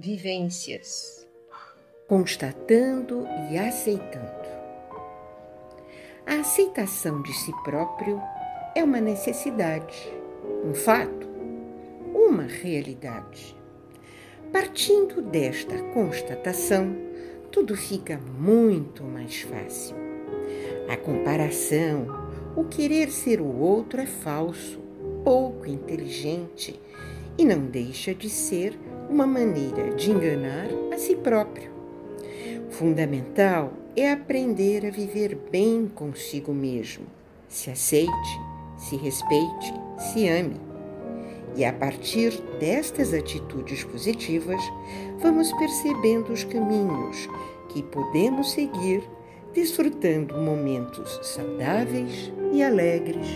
vivências. Constatando e aceitando. A aceitação de si próprio é uma necessidade, um fato, uma realidade. Partindo desta constatação, tudo fica muito mais fácil. A comparação, o querer ser o outro é falso, pouco inteligente e não deixa de ser uma maneira de enganar a si próprio. Fundamental é aprender a viver bem consigo mesmo. Se aceite, se respeite, se ame. E a partir destas atitudes positivas, vamos percebendo os caminhos que podemos seguir, desfrutando momentos saudáveis e alegres.